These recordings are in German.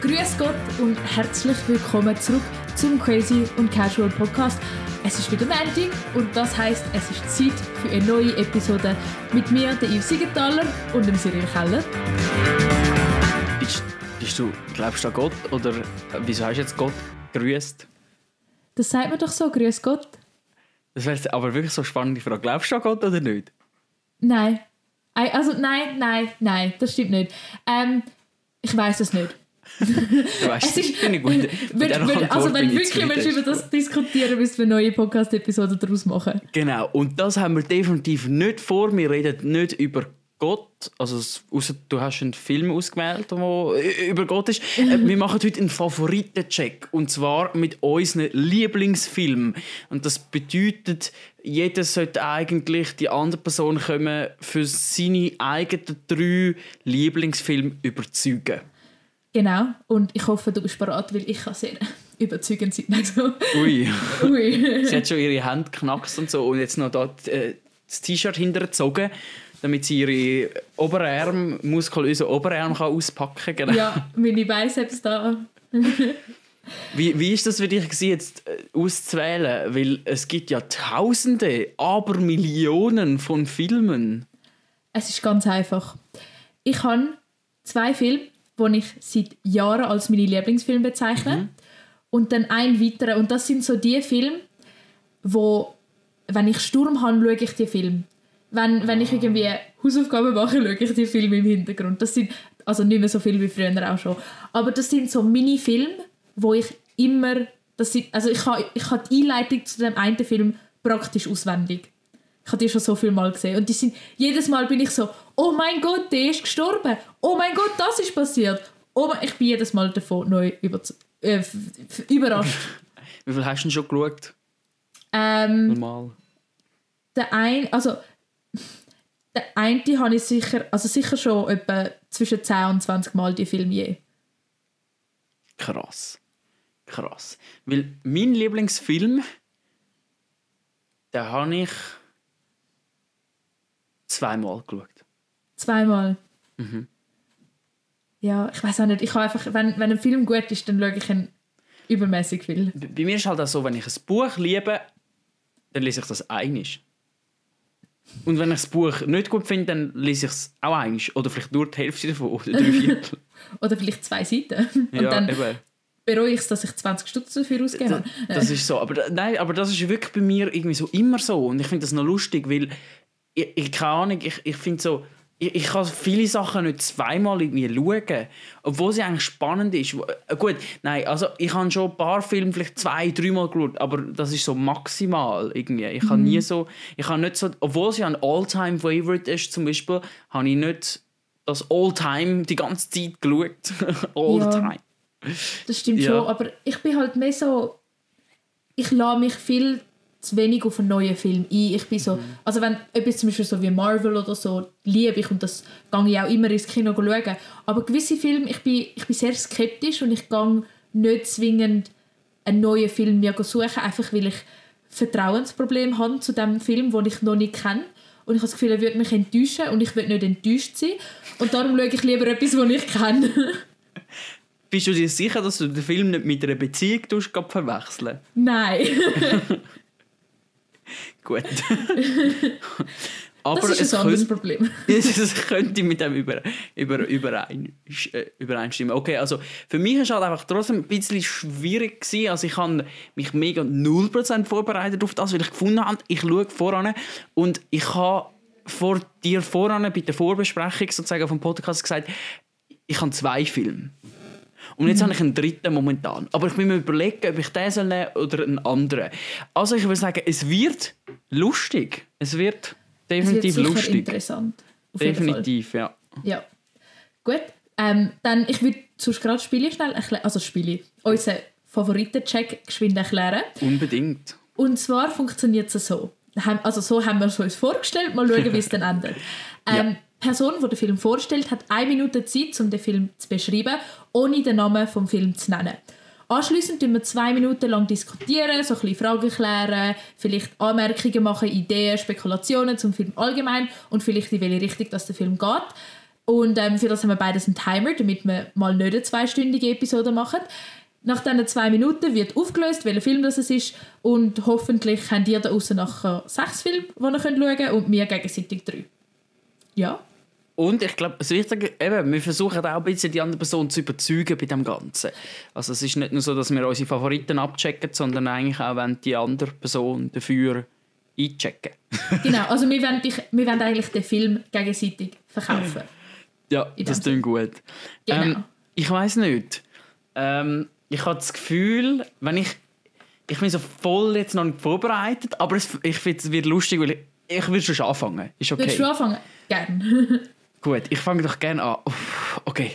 Grüß Gott und herzlich willkommen zurück zum Crazy und Casual Podcast. Es ist wieder Montag und das heißt, es ist Zeit für eine neue Episode mit mir, der Yves Siegenthaler und dem Cyril Keller. Bist, bist du, glaubst du an Gott oder äh, wieso hast du jetzt Gott grüßt? Das sagt man doch so, Grüß Gott. Das wäre jetzt aber wirklich so eine spannende Frage. Glaubst du an Gott oder nicht? Nein. Ei, Also nein, nein, nein, das stimmt nicht. Ähm, ich weiß es nicht. Du weißt, Es ist, ich gut. Mit wenn, dieser wenn, Antwort also wenn bin ich wirklich willst, über das diskutieren, müssen wir neue Podcast-Episode daraus machen. Genau, und das haben wir definitiv nicht vor. Wir reden nicht über Gott, also ausser du hast einen Film ausgewählt, der über Gott ist. Äh, wir machen heute einen Favoritencheck und zwar mit unseren Lieblingsfilmen. Und das bedeutet, jeder sollte eigentlich die andere Person kommen für seine eigenen drei Lieblingsfilme überzeugen. Genau. Und ich hoffe, du bist bereit, weil ich kann sehr überzeugend sein. Also, Ui. ui. Sie hat schon ihre Hände geknackst und so und jetzt noch dort äh, das T-Shirt hintergezogen, damit sie ihre Oberarm, muskulösen Oberarm kann auspacken kann. Genau. ja, meine Biceps da. Wie, wie ist das für dich gewesen, jetzt äh, auszuwählen? Weil es gibt ja Tausende, aber Millionen von Filmen. Es ist ganz einfach. Ich habe zwei Filme, die ich seit Jahren als meine Lieblingsfilme bezeichne. Und dann ein weiterer. Und das sind so die Filme, wo, wenn ich Sturm habe, schaue ich die Filme. Wenn, wenn ich irgendwie Hausaufgaben mache, schaue ich die Filme im Hintergrund. Das sind also nicht mehr so viel wie früher auch schon. Aber das sind so Mini-Filme, wo ich immer... Das sind, also ich habe ich habe die Einleitung zu dem einen Film praktisch auswendig. Ich habe die schon so viel Mal gesehen. Und die sind, jedes Mal bin ich so, oh mein Gott, der ist gestorben. Oh mein Gott, das ist passiert. Oh mein, ich bin jedes Mal davon neu über, äh, überrascht. Wie viel hast du denn schon geschaut? ähm, Mal. der ein, also der eine habe ich sicher, also sicher schon etwa zwischen 10 und 20 Mal die Filme je. Krass. Krass. Weil mein Lieblingsfilm, den habe ich zweimal geschaut. Zweimal. Mhm. Ja, ich weiß auch nicht. Ich habe einfach, wenn, wenn ein Film gut ist, dann schaue ich ihn übermäßig viel. Bei bei mir ist halt auch so, wenn ich ein Buch liebe, dann lese ich das einig. Und wenn ich das Buch nicht gut finde, dann lese ich es auch einig. Oder vielleicht nur die Hälfte davon oder drei Viertel. Oder vielleicht zwei Seiten. Und ja, dann eben. bereue ich es, dass ich 20 Stutz dafür ausgegeben habe. Das ist so. Aber, nein, aber das ist wirklich bei mir irgendwie so immer so. Und ich finde das noch lustig, weil ich, ich keine Ahnung, ich, ich finde so, ich, ich kann viele Sachen nicht zweimal irgendwie schauen, obwohl sie eigentlich spannend ist. Äh, Gut, nein, also ich habe schon ein paar Filme vielleicht zwei, dreimal geschaut, aber das ist so maximal irgendwie. Ich habe nie so, ich habe nicht so, obwohl sie ein All-Time-Favorite ist zum Beispiel, habe ich nicht das All-Time die ganze Zeit geschaut. All-Time. Das stimmt Ja. schon, aber ich bin halt mehr so, ich lasse mich viel zu wenig auf einen neuen Film ein. Ich bin so, Mhm. also wenn etwas zum Beispiel so wie Marvel oder so liebe ich und das gehe ich auch immer ins Kino schauen, aber gewisse Filme, ich bin, ich bin sehr skeptisch und ich gehe nicht zwingend einen neuen Film mir suchen, einfach weil ich Vertrauensproblem habe zu dem Film, den ich noch nicht kenne. Und ich habe das Gefühl, er würde mich enttäuschen und ich will nicht enttäuscht sein. Und darum schaue ich lieber etwas, das ich kenne. Bist du dir sicher, dass du den Film nicht mit einer Beziehung verwechseln? Nein. Gut. Aber Das ist ein anderes könnte, Problem. es könnte mit dem über, über, überein, äh, übereinstimmen. Okay, also für mich war es halt einfach trotzdem ein bisschen schwierig. Gewesen. Also ich habe mich mega 0% vorbereitet auf das, weil ich gefunden habe, ich schaue voran und ich habe vor dir voran bei der Vorbesprechung sozusagen vom Podcast gesagt, ich habe zwei Filme. Und jetzt habe ich einen dritten momentan. Aber ich bin mir überlegen, ob ich den soll nehmen oder einen anderen. Also ich würde sagen, es wird lustig. Es wird Es wird definitiv lustig. interessant. Auf. Definitiv, ja. Ja. Gut. Ähm, dann, ich würde sonst gerade Spiele schnell erklären, also Spiele, unseren Favoriten-Check geschwind erklären. Unbedingt. Und zwar funktioniert es so. Also so haben wir es uns vorgestellt, mal schauen, wie es dann endet. Ähm, Person, die den Film vorstellt, hat eine Minute Zeit, um den Film zu beschreiben, ohne den Namen des Films zu nennen. Anschließend diskutieren wir zwei Minuten lang diskutieren, so ein bisschen Fragen klären, vielleicht Anmerkungen machen, Ideen, Spekulationen zum Film allgemein und vielleicht in welche Richtung das der Film geht. Und ähm, für das haben wir beides einen Timer, damit wir mal nicht eine zweistündige Episode machen. Nach diesen zwei Minuten wird aufgelöst, welcher Film das ist und hoffentlich habt ihr da außen nachher sechs Filme, die ihr schauen könnt und wir gegenseitig drei. Ja. Und ich glaube, das Wichtige, eben, wir versuchen auch ein bisschen die andere Person zu überzeugen bei dem Ganzen. Also es ist nicht nur so, dass wir unsere Favoriten abchecken, sondern eigentlich auch, wenn die andere Person dafür einchecken. genau, also wir wollen, dich, wir wollen eigentlich den Film gegenseitig verkaufen. Ja, das klingt gut. Genau. Ähm, ich weiß nicht. Ähm, ich habe das Gefühl, wenn ich ich bin so voll jetzt noch nicht vorbereitet, aber es, ich finde es wird lustig, weil ich, ich will schon anfangen. Ist okay. Willst du anfangen? Gerne. Gut, ich fange doch gerne an. Okay.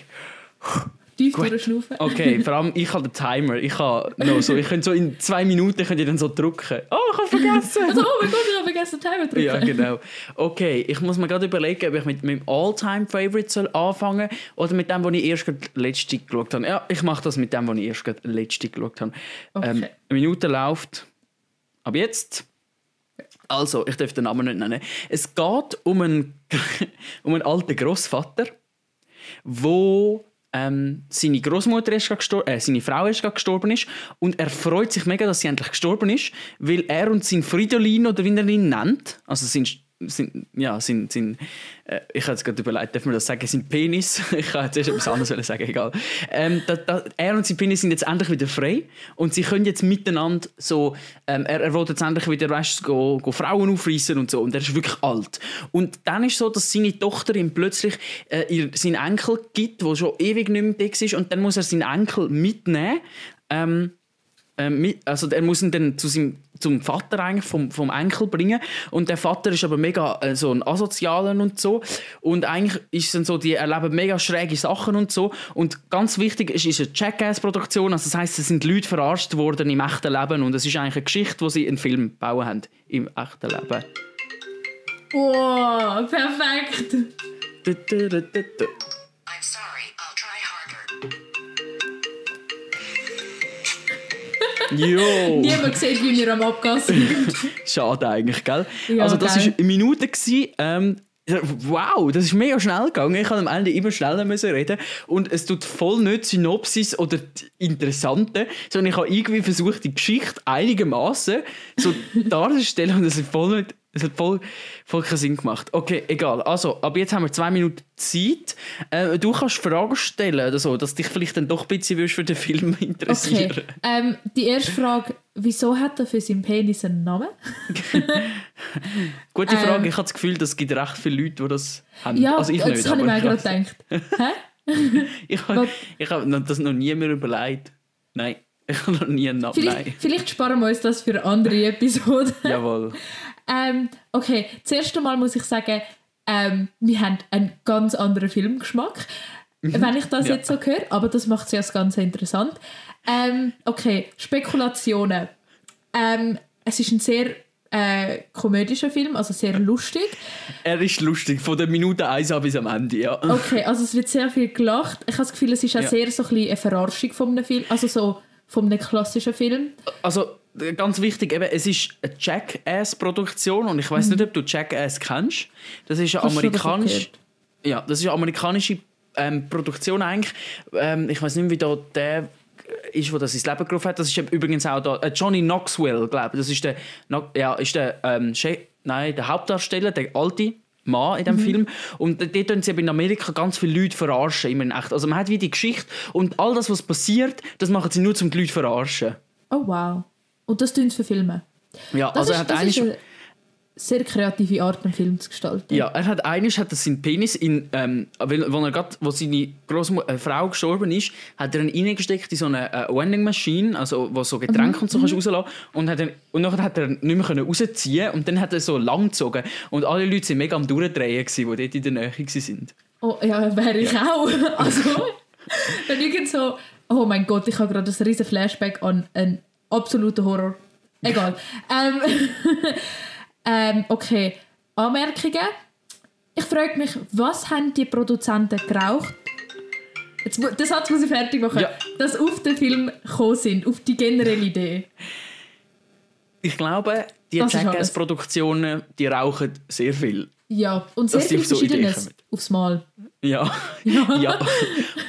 Tief Gut. durchschnaufen. Okay, vor allem ich habe den Timer. Ich habe noch so, ich könnte so in zwei Minuten könnt ihr dann so drücken. Oh, ich habe vergessen. Also, oh mein Gott, ich habe vergessen, den Timer drücken. Ja, genau. Okay, ich muss mir gerade überlegen, ob ich mit meinem All-Time-Favorite soll anfangen oder mit dem, was ich erst letzte geschaut habe. Ja, ich mache das mit dem, was ich erst letzte geschaut habe. Okay. Ähm, eine Minute läuft. Ab jetzt. Also, ich darf den Namen nicht nennen. Es geht um einen, um einen alten Großvater, wo ähm, seine Großmutter ist gerade gestor äh, seine Frau ist gestorben ist und er freut sich mega, dass sie endlich gestorben ist, weil er und sein Fridolin oder wie er ihn nennt, also sein sein, ja, sein, sein, äh, ich habe jetzt gerade überlegt, darf man das sagen, sein Penis, ich habe jetzt erst etwas anderes sagen, egal. Ähm, da, da, er und sein Penis sind jetzt endlich wieder frei und sie können jetzt miteinander so, ähm, er, er will jetzt endlich wieder, weißt go, go Frauen aufreißen und so und er ist wirklich alt. Und dann ist so, dass seine Tochter ihm plötzlich äh, ihr, seinen Enkel gibt, der schon ewig nicht mehr da ist und dann muss er seinen Enkel mitnehmen, ähm, ähm, also er muss ihn dann zu seinem, zum Vater eigentlich vom, vom Enkel bringen. Und der Vater ist aber mega äh, so ein asozialer und so. Und eigentlich ist dann so die erleben mega schräge Sachen und so. Und ganz wichtig ist, ist eine Jackass-Produktion. Also das heißt es sind Leute verarscht worden im echten Leben. Und es ist eigentlich eine Geschichte wo sie einen Film bauen haben im echten Leben. Wow, perfekt. Du, du. I'm sorry, Jo! Niemand sieht, wie wir am Abgas sind. Schade eigentlich, gell? Ja, also das war eine Minute. gewesen, Ähm, wow, das ist mega schnell gegangen. Ich musste am Ende immer schneller müssen reden und es tut voll nicht Synopsis oder Interessante, sondern ich habe irgendwie versucht, die Geschichte einigermaßen so darzustellen und es hat voll nicht es hat voll, voll keinen Sinn gemacht. Okay, egal. Also, ab jetzt haben wir zwei Minuten Zeit. Äh, du kannst Fragen stellen oder so, dass dich vielleicht dann doch ein bisschen für den Film interessieren. Okay. Ähm, die erste Frage: Wieso hat er für seinen Penis einen Namen? Gute Frage. Ähm. ich habe das Gefühl, es gibt recht viele Leute, die das haben. Ja, also ich das habe ich mir auch gerade gedacht. Hä? Ich habe hab noch- das noch nie mehr überlegt. Nein, ich habe noch nie einen Namen. Vielleicht, vielleicht sparen wir uns das für andere Episode. Jawohl. Ähm, okay, zuerst einmal muss ich sagen, ähm, wir haben einen ganz anderen Filmgeschmack, wenn ich das Mhm. Ja. jetzt so höre. Aber das macht es ja das Ganze interessant. Ähm, okay, Spekulationen. Ähm, es ist ein sehr äh, komödischer Film, also sehr lustig. Er ist lustig, von der Minute 1 an bis am Ende, ja. Okay, also es wird sehr viel gelacht. Ich habe das Gefühl, es ist auch Ja. sehr so ein bisschen eine Verarschung von einem Film, also so von einem klassischen Film. Also, ganz wichtig, eben, es ist eine Jackass-Produktion und ich weiß nicht, ob du Jackass kennst. Das ist eine amerikanische, ja, das ist eine amerikanische ähm, Produktion eigentlich. Ähm, ich weiß nicht, wie da der ist, wo das ins Leben gerufen hat. Das ist übrigens auch da, äh, Johnny Knoxville, glaube ich. Das ist der, ja, ist der, ähm, nein, der Hauptdarsteller, der alte Mann in dem Film. Und dort tun sie in Amerika ganz viele Leute verarschen, immer in echt. Also man hat wie die Geschichte und all das, was passiert, das machen sie nur, um die Leute zu verarschen. Oh wow. Und das tun sie für Filme. Ja, Das, also er ist, hat das eigentlich eine sehr kreative Art, einen Film zu gestalten. Ja, er hat eines hat er seinen Penis in, ähm, weil, wo er grad, wo seine Großmutter, äh, Frau gestorben ist, hat er ihn reingesteckt in so eine äh, Vending Machine, also wo so Getränke und so kannst rauslassen und hat er, und nachher hat er nicht mehr können rausziehen und dann hat er so lang gezogen und alle Leute sind mega am durchdrehen gsi, die dort in der Nähe gsi sind. Oh, ja, wäre ich auch. Also, wenn irgend so... Oh mein Gott, ich habe gerade ein riesen Flashback an einen absoluten Horror. Egal. ähm, ähm, okay, Anmerkungen. Ich frage mich, was haben die Produzenten geraucht? Jetzt, den Satz muss ich fertig machen. Ja. Dass auf den Film gekommen sind, auf die generelle Idee. Ich glaube, die. Jackass-Produktionen, die rauchen sehr viel. Ja, und sehr viel so Verschiedenes aufs Mal. Ja. ja.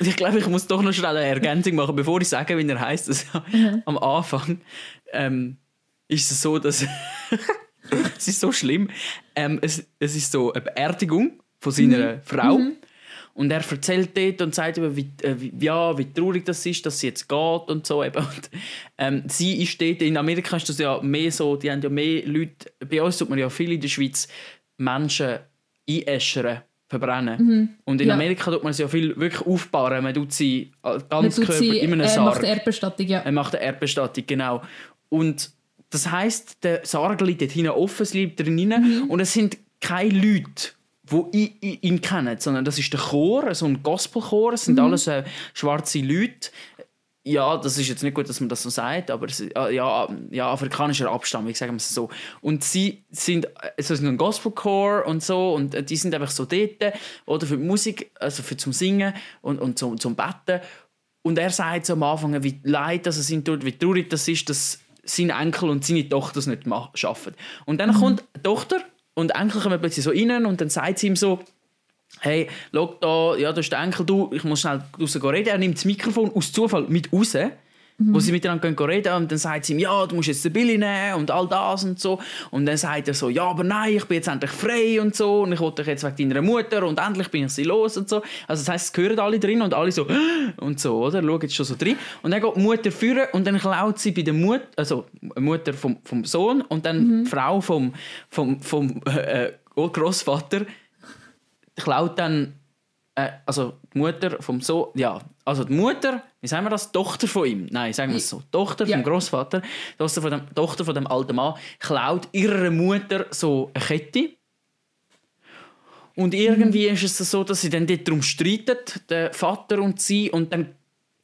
Und ich glaube, ich muss doch noch schnell eine Ergänzung machen, bevor ich sage, wie er heißt. Also, Am Anfang ähm, ist es so, dass es ist so schlimm. Ähm, es, es ist so eine Beerdigung von seiner Frau. Und er erzählt dort und sagt, eben, wie, äh, wie, ja, wie traurig das ist, dass sie jetzt geht und so. Eben. Und, ähm, sie ist dort, in Amerika ist das ja mehr so, die haben ja mehr Leute, bei uns tut man ja viel in der Schweiz Menschen einäschern, verbrennen. Und in Ja. Amerika tut man es ja viel wirklich aufbauen. Man tut sie ganz Körper sie, in einem äh, Sarg. macht Erdbestattung, ja. Er macht eine Erdbestattung, genau. Und das heisst, der Sarg liegt dort hinten offen, es liegt drin Mhm. und es sind keine Leute, die i- i- ihn kennen, sondern das ist der Chor, so ein Gospelchor, es sind Mhm. alles äh, schwarze Leute. Ja, das ist jetzt nicht gut, dass man das so sagt, aber es, äh, ja, ja, afrikanischer Abstammung, sagen wir es so. Und sie sind, also es ist ein Gospelchor und so und äh, die sind einfach so dort, oder für die Musik, also für zum Singen und, und zum, zum Betten. Und er sagt so am Anfang, wie leid dass es ihm tut, wie traurig das ist, dass sein Enkel und seine Tochter es nicht ma- schaffen. Und dann kommt die Tochter und Enkel kommt plötzlich so rein und dann sagt sie ihm so, hey, schau da, ja, das ist der Enkel, du, ich muss schnell raus reden. Er nimmt das Mikrofon aus Zufall mit raus, wo sie miteinander gehen reden und dann sagt sie ihm, ja, du musst jetzt den Billy nehmen und all das und so. Und dann sagt er so, ja, aber nein, ich bin jetzt endlich frei und so und ich wollte dich jetzt wegen deiner Mutter und endlich bin ich sie los und so. Also das heisst, es hören alle drin und alle so und so, oder? Schauen jetzt schon so drin. Und dann geht die Mutter führen und dann klaut sie bei der Mutter, also Mutter vom, vom Sohn und dann die Frau vom, vom, vom äh, Großvater klaut dann äh, also die Mutter vom Sohn, ja, also die Mutter, wie sagen wir das, die Tochter von ihm, nein, sagen wir es so, Tochter Ja. vom Großvater, die Tochter von dem, Tochter von dem alten Mann, klaut ihrer Mutter so eine Kette. Und irgendwie ist es so, dass sie dann dort darum streiten, der Vater und sie, und dann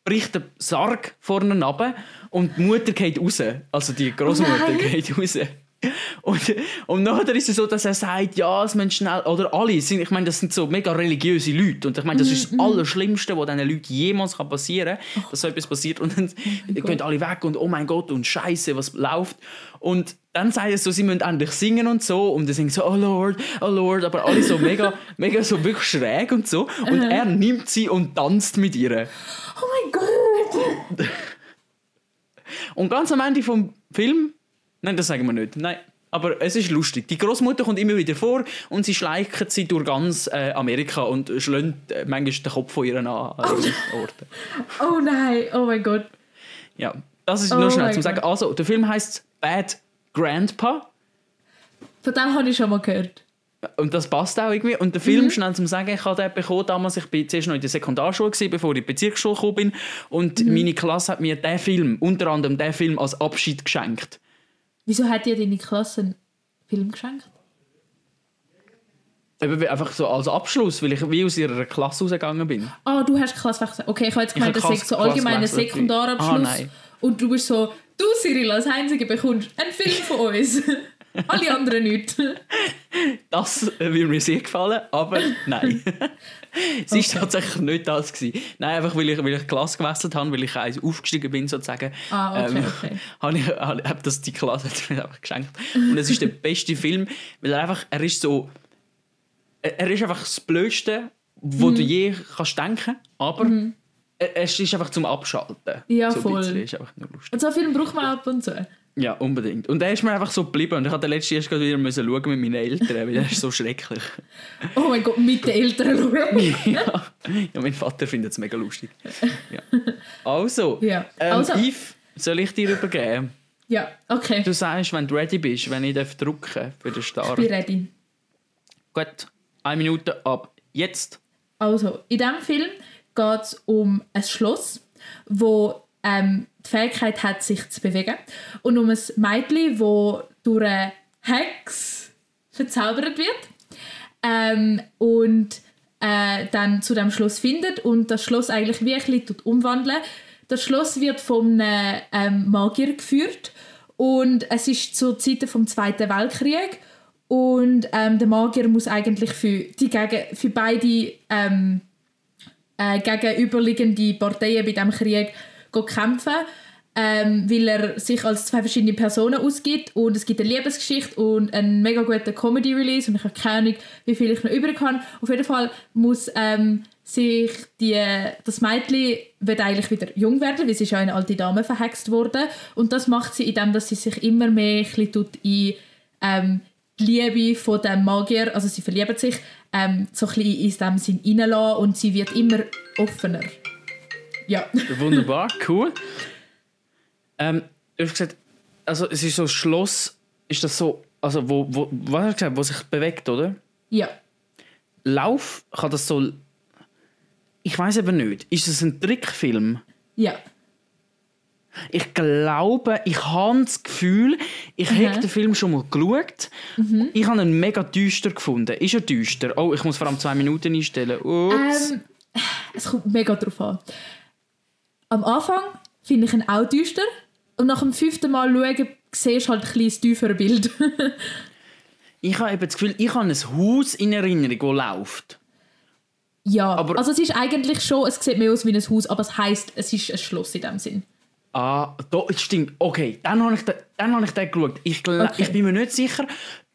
bricht der Sarg vorne runter und die Mutter geht raus. Also die Großmutter nein. geht raus. Und, und nachher ist es so, dass er sagt, ja, es müssen schnell, oder alle, sind, ich meine, das sind so mega religiöse Leute. Und ich meine, das ist das Allerschlimmste, was diesen Leuten jemals kann passieren kann, dass so etwas passiert. Und dann gehen alle weg und oh mein Gott und Scheiße, was läuft. Und dann sagt er so, sie müssen endlich singen und so. Und dann singen so, oh Lord, oh Lord, aber alle so mega, mega so wirklich schräg und so. Und er nimmt sie und tanzt mit ihr. Oh mein Gott! Und ganz am Ende vom Film, nein, das sagen wir nicht, nein, aber es ist lustig. Die Großmutter kommt immer wieder vor und sie schleicht sie durch ganz äh, Amerika und schlägt äh, manchmal den Kopf von ihr an an Orten. Oh nein, oh mein Gott. Ja, das ist Oh nur schnell zum sagen. Also, der Film heißt Bad Grandpa Von dem habe ich schon mal gehört. und das passt auch irgendwie. Und der Film, Mhm. schnell zum sagen, ich habe den bekommen damals, ich bin zuerst noch in der Sekundarschule, gewesen, bevor ich in die Bezirksschule gekommen bin. Und Mhm. meine Klasse hat mir den Film, unter anderem den Film, als Abschied geschenkt. Wieso hat dir deine Klasse einen Film geschenkt? Eben einfach so als Abschluss, weil ich wie aus ihrer Klasse rausgegangen bin. Ah, du hast Klasswechsel. Okay, ich habe jetzt gemeint, das sei so allgemeiner. Sekundarabschluss. Ah, und du bist so, du Cyril als Einzige bekommst einen Film von uns. Alle anderen nicht. Das äh, würde mir sehr gefallen, aber nein. es war Okay. tatsächlich nicht das. Gewesen. Nein, einfach weil ich, weil ich Klasse gewechselt habe, weil ich eins aufgestiegen bin sozusagen. Ah, okay, ähm, okay. habe ich habe, habe das die Klasse hat mir einfach geschenkt. Und es ist der beste Film, weil er einfach, er ist so, er ist einfach das Blödste, wo Mhm. du je kannst denken, aber er- es ist einfach zum Abschalten. Ja, so voll. bisschen, ist einfach nur lustig. Und so einen Film braucht man ab und zu. Ja, unbedingt. Und er ist mir einfach so geblieben. Und ich hatte letztes Jahr gerade wieder müssen schauen mit meinen Eltern, weil er ist so schrecklich. Oh mein Gott, mit den Eltern schauen. ja. ja, mein Vater findet es mega lustig. Ja. Also, Ja. Ähm, Also- Yves, soll ich dir übergeben? Ja, okay. Du sagst, wenn du ready bist, wenn ich darf drücken für den Start. Ich bin ready. Gut, eine Minute ab jetzt. Also, in diesem Film geht es um ein Schloss, wo ähm, die Fähigkeit hat, sich zu bewegen. Und um ein Mädchen, das durch eine Hex verzaubert wird. Ähm, und äh, dann zu dem Schloss findet und das Schloss eigentlich bisschen tut. Das Schloss wird von einem ähm, Magier geführt und es ist zur Zeit vom Zweiten Weltkrieg Und ähm, der Magier muss eigentlich für, die gegen, für beide ähm, äh, gegenüberliegende Parteien bei diesem Krieg kämpfen, ähm, weil er sich als zwei verschiedene Personen ausgibt und es gibt eine Liebesgeschichte und einen mega guten Comedy-Release und ich habe keine Ahnung, wie viel ich noch übrig kann. Auf jeden Fall muss ähm, sich die, das Mädchen wird eigentlich wieder jung werden, weil sie ist ja eine alte Dame verhext worden und das macht sie indem, dass sie sich immer mehr tut in ähm, die Liebe von dem Magier, also sie verlieben sich, ähm, so ein bisschen in diesem Sinn reinlassen und sie wird immer offener. Ja. Wunderbar, cool. Ähm, du hast gesagt, also es ist so ein Schloss, ist das so, also wo, wo, was hast du gesagt, wo sich bewegt, oder? ja. Lauf, kann das so, ich weiß eben nicht, ist es ein Trickfilm? Ja. Ich glaube, ich habe das Gefühl, ich Mhm. habe den Film schon mal geschaut. Ich habe ihn mega düster gefunden. Ist er düster? Oh, ich muss vor allem zwei Minuten einstellen. Ups. Ähm, es kommt mega drauf an. Am Anfang finde ich ihn auch düster und nach dem fünften Mal schauen, siehst du halt ein kleines tieferes Bild. ich habe eben das Gefühl, ich habe ein Haus in Erinnerung, das läuft. ja, Aber- also es ist eigentlich schon, es sieht mehr aus wie ein Haus, aber es heisst, es ist ein Schloss in dem Sinn. Ah, da, das stimmt. Okay, dann habe ich den, dann habe ich den geschaut. Ich, Okay. ich bin mir nicht sicher,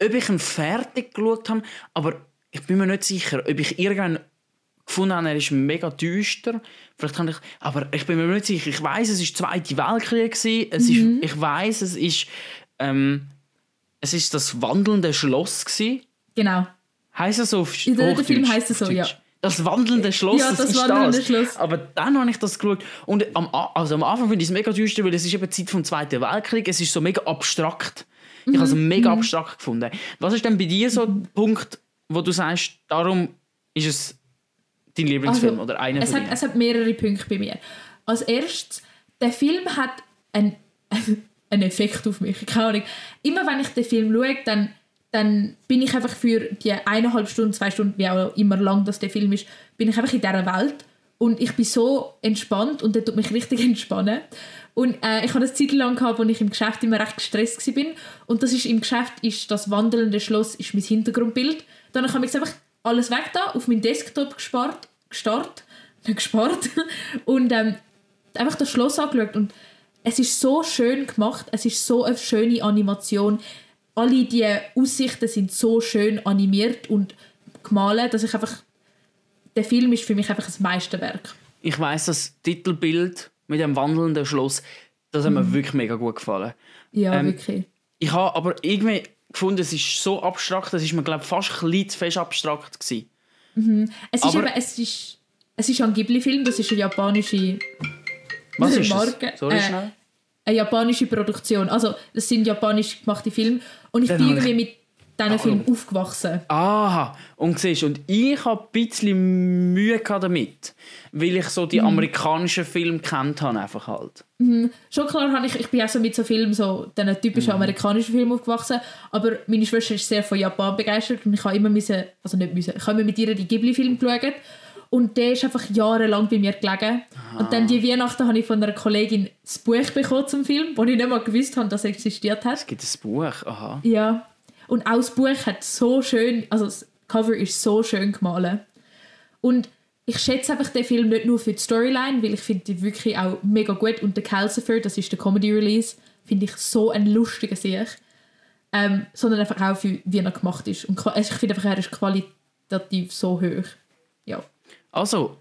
ob ich ihn fertig geschaut habe, aber ich bin mir nicht sicher, ob ich irgendwann gefunden habe, er ist mega düster. Vielleicht habe ich, aber ich bin mir nicht sicher. Ich weiß, es ist Zweite Weltkrieg gewesen. Es Mhm. ist, ich weiß, es ist, ähm, es ist das wandelnde Schloss gewesen. Genau. Heißt es so auf In der- der? Film heisst es so, ja. Das wandelnde Schloss, Ja, das, das ist wandelnde das. Schloss. Aber dann habe ich das geschaut und am, also am Anfang finde ich es mega düster, weil es ist eben die Zeit vom Zweiten Weltkrieg, es ist so mega abstrakt. Ich habe es Mhm. mega abstrakt gefunden. Was ist denn bei dir so der Punkt, wo du sagst, darum ist es dein Lieblingsfilm oder einer Also, es hat, es hat mehrere Punkte bei mir. Als erstes, der Film hat einen, einen Effekt auf mich. Keine Ahnung. Immer wenn ich den Film schaue, dann, dann bin ich einfach für die eineinhalb Stunden, zwei Stunden, wie auch immer lang das der Film ist, bin ich einfach in dieser Welt. Und ich bin so entspannt und der tut mich richtig entspannen. Und äh, ich hatte eine Zeit lang, gehabt, wo ich im Geschäft immer recht gestresst war. Und das ist im Geschäft ist das wandelnde Schloss ist mein Hintergrundbild. Dann habe ich einfach alles weg da, auf meinen Desktop gespart, gestarrt, nicht gespart und ähm, einfach das Schloss angeschaut. Und es ist so schön gemacht, es ist so eine schöne Animation. Alle die Aussichten sind so schön animiert und gemalt, dass ich einfach der Film ist für mich einfach ein Meisterwerk. Ich weiß das Titelbild mit dem wandelnden Schloss, das hat Mhm. mir wirklich mega gut gefallen. Ja, Ähm, wirklich. Ich habe aber irgendwie gefunden, es ist so abstrakt, das ist mir glaube fast ein bisschen zu fest abstrakt gewesen. Es ist, aber- eben, es ist, es ist ein Ghibli-Film, das ist eine japanische Was ist Marke. das? Sorry, Äh, schnell. eine japanische Produktion. Also, das sind japanisch gemachte Filme. Und ich bin irgendwie mit diesen Ah, Filmen aufgewachsen. Aha, und siehst, und ich habe ein bisschen Mühe damit, weil ich so die Mhm. amerikanischen Filme kennt habe einfach halt. Schon klar, habe ich, ich bin auch so mit so Filmen, so diesen typischen Mhm. amerikanischen Filmen aufgewachsen. Aber meine Schwester ist sehr von Japan begeistert und ich habe immer müssen, also nicht müssen, ich habe mit ihr die Ghibli-Filme geschaut. Und der ist einfach jahrelang bei mir gelegen. Und dann die Weihnachten habe ich von einer Kollegin das Buch bekommen zum Film, wo ich nicht mal gewusst habe, dass es existiert hat. Es gibt ein Buch, aha. Ja. Und auch das Buch hat so schön, also das Cover ist so schön gemalt. Und ich schätze einfach den Film nicht nur für die Storyline, weil ich finde die wirklich auch mega gut. Und der Calcifer, das ist der Comedy-Release, finde ich so ein lustiger Sieg. Ähm, sondern einfach auch für wie er gemacht ist. Und also ich finde einfach, er ist qualitativ so hoch. Ja. Also,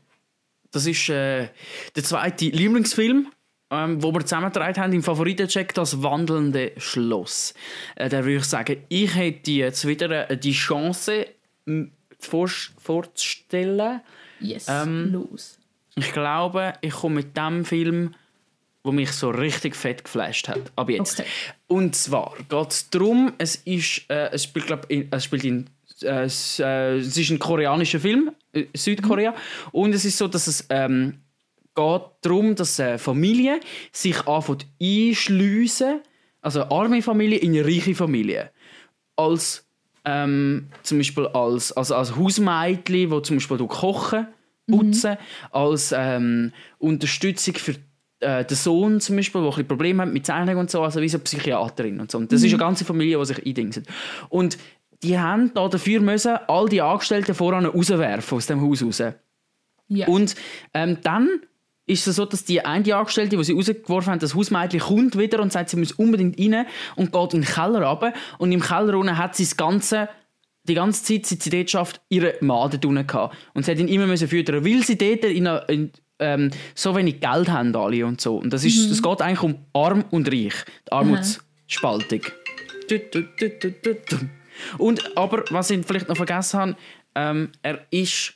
das ist äh, der zweite Lieblingsfilm, ähm, wo wir zusammengetragen haben im Favoritencheck, das wandelnde Schloss. Äh, da würde ich sagen, ich hätte jetzt wieder äh, die Chance vor, vorzustellen. Yes, Ähm, los. Ich glaube, ich komme mit dem Film, wo mich so richtig fett geflasht hat. Ab jetzt. Okay. Und zwar geht es darum, es ist, äh, es spielt, glaub, in, es spielt in, äh, es, äh, es ist ein koreanischer Film, äh, Südkorea, und es ist so, dass es ähm, geht darum, dass eine Familie sich anfängt einschliessen, also arme Familie in eine reiche Familie, als ähm, zum Beispiel als, also als Hausmädchen, wo zum Beispiel kochen, putzen, als ähm, Unterstützung für äh, den Sohn zum Beispiel, der ein Probleme hat mit Zeichnung und so, also wie so Psychiaterin und so. Und das ist eine ganze Familie, die sich eindingset. Und die haben da dafür müssen all die Angestellten voran rauswerfen aus dem Haus raus. Ja. Und ähm, dann ist es so, dass die eine Angestellte, die sie rausgeworfen haben, das Hausmädchen kommt wieder und sagt, sie muss unbedingt rein und geht in den Keller runter. Und im Keller unten hat sie das Ganze, die ganze Zeit, seit sie dort schafft, ihre dort unten gehabt. Und sie hat ihn immer müssen füttern, weil sie dort in, einer- in, ähm, so wenig Geld haben alle und so. Und das, ist, das geht eigentlich um Arm und Reich. Die Armutsspaltung. Du. Und, aber, was ich vielleicht noch vergessen habe, ähm, er ist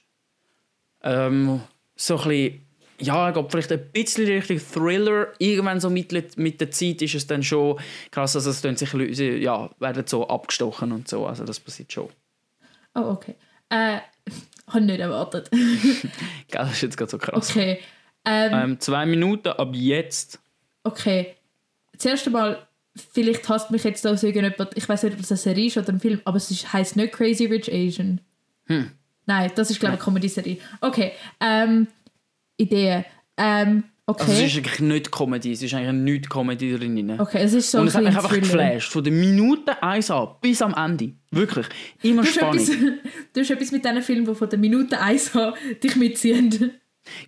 ähm, so ein bisschen, ja, er geht vielleicht ein bisschen Richtung Thriller. Irgendwann so mit, mit der Zeit ist es dann schon krass, also es sich Leute, ja, werden so abgestochen und so, also das passiert schon. Oh, okay. Äh, habe ich nicht erwartet. Gell, das ist jetzt gerade so krass. Okay. Ähm, Ähm, zwei Minuten ab jetzt. okay. Zuerst einmal, vielleicht hasst mich jetzt auch so irgendjemand, ich weiß nicht, ob das eine Serie ist oder ein Film, aber es heisst nicht Crazy Rich Asian. Hm. Nein, das ist, glaube ich, eine Comedy-Serie. Okay. Ähm, Ideen. Ähm, okay. Also es ist eigentlich nicht Comedy, es ist eigentlich nicht Comedy drin. okay, es ist so Und es hat mich einfach Thriller. geflasht, von der Minute 1 an bis am Ende. Wirklich. Immer Du hast, Spannung. etwas, du hast etwas mit diesen Filmen, die von der Minute 1 an dich mitziehen.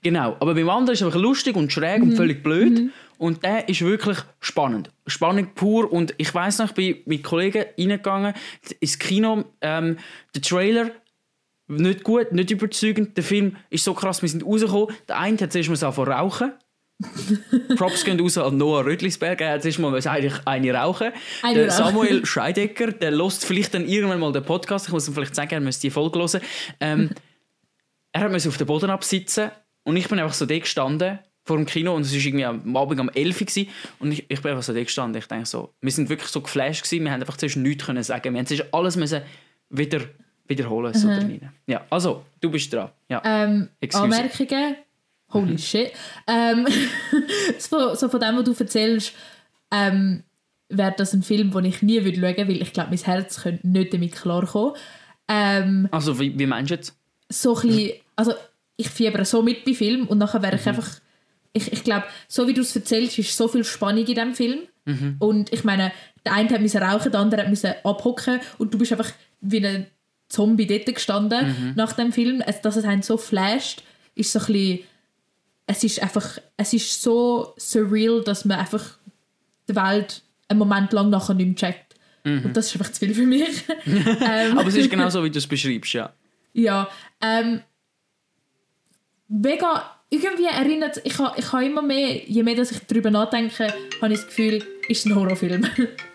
Genau, aber beim anderen ist es einfach lustig und schräg und völlig blöd. Und der ist wirklich spannend. Spannung pur. Und ich weiß noch, ich bin mit Kollegen reingegangen ins Kino. Ähm, der Trailer nicht gut, nicht überzeugend. Der Film ist so krass, wir sind rausgekommen. Der eine hat zuerst mal angefangen rauchen. Props gehen raus an Noah Röttlisberger. Er hat zuerst mal eigentlich eine rauchen. Eine der. Samuel Scheidecker, der lost vielleicht dann irgendwann mal den Podcast. Ich muss ihm vielleicht sagen, er müsste die Folge hören. Ähm, er hat auf den Boden absitzen und ich bin einfach so da gestanden vor dem Kino und es war irgendwie am Abend um 11 Uhr und ich, ich bin einfach so da gestanden. Ich denke so, wir sind wirklich so geflasht gewesen, wir haben einfach zuerst nichts können sagen. Wir haben zuerst alles müssen wieder wiederholen so drin. Ja, also, du bist dran. Ja. Ähm. Anmerkungen. Holy shit. Ähm, so, so von dem, was du erzählst, ähm, wäre das ein Film, den ich nie würde schauen würde, weil ich glaube, mein Herz könnte nicht damit klarkommen. Ähm, Also, wie, wie meinst du jetzt? so ein bisschen, also ich fiebere so mit bei Film und nachher wäre ich einfach, ich, ich glaube, so wie du es erzählst, ist so viel Spannung in diesem Film. Und ich meine, der eine hat müssen rauchen, der andere hat müssen abhocken und du bist einfach wie ein Zombie dort gestanden nach dem Film. Also, dass es einen so flasht, ist so ein bisschen, es ist einfach, es ist so surreal, dass man einfach die Welt einen Moment lang nachher nicht mehr checkt. Und das ist einfach zu viel für mich. ähm, Aber es ist genau so, wie du es beschreibst, ja. ja, ähm, mega, irgendwie erinnert ich habe ich ha immer mehr, je mehr dass ich darüber nachdenke, habe ich das Gefühl, ist es ein Horrorfilm.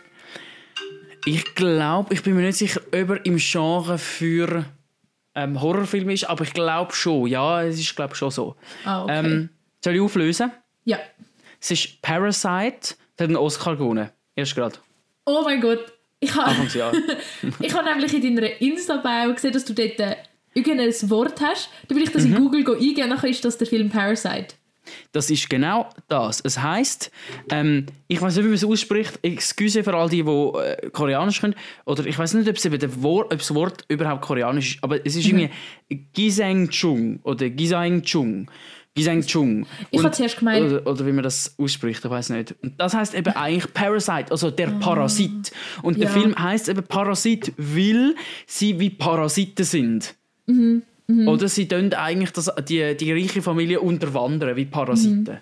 Ich glaube, ich bin mir nicht sicher, ob er im Genre für ähm, Horrorfilm ist, aber ich glaube schon. Ja, es ist glaube schon so. ah, okay. Ähm, soll ich auflösen? ja. Es ist Parasite, der hat einen Oscar gewonnen. Erst gerade. Oh mein Gott. Ich habe ich ha nämlich in deiner Insta-Bio gesehen, dass du dort äh, irgendein Wort hast. Dann will ich das in Google go eingeben, nachher ist das der Film Parasite. Das ist genau das. Es heisst, ähm, ich weiß nicht, wie man es ausspricht. Excuse für all die, die äh, Koreanisch können. Oder ich weiß nicht, ob, es der Wort, ob das Wort überhaupt Koreanisch ist. Aber es ist irgendwie Giseng-chung oder Giseng-chung. Giseng-chung. Ich Und- habe zuerst gemeint, Oder, oder wie man das ausspricht, ich weiß nicht. Und das heißt eben eigentlich Parasite, also der Parasit. Und der Ja. Film heißt eben Parasit, weil sie wie Parasiten sind. Mhm, Oder sie tun eigentlich das, die, die reiche Familie unterwandern wie Parasiten.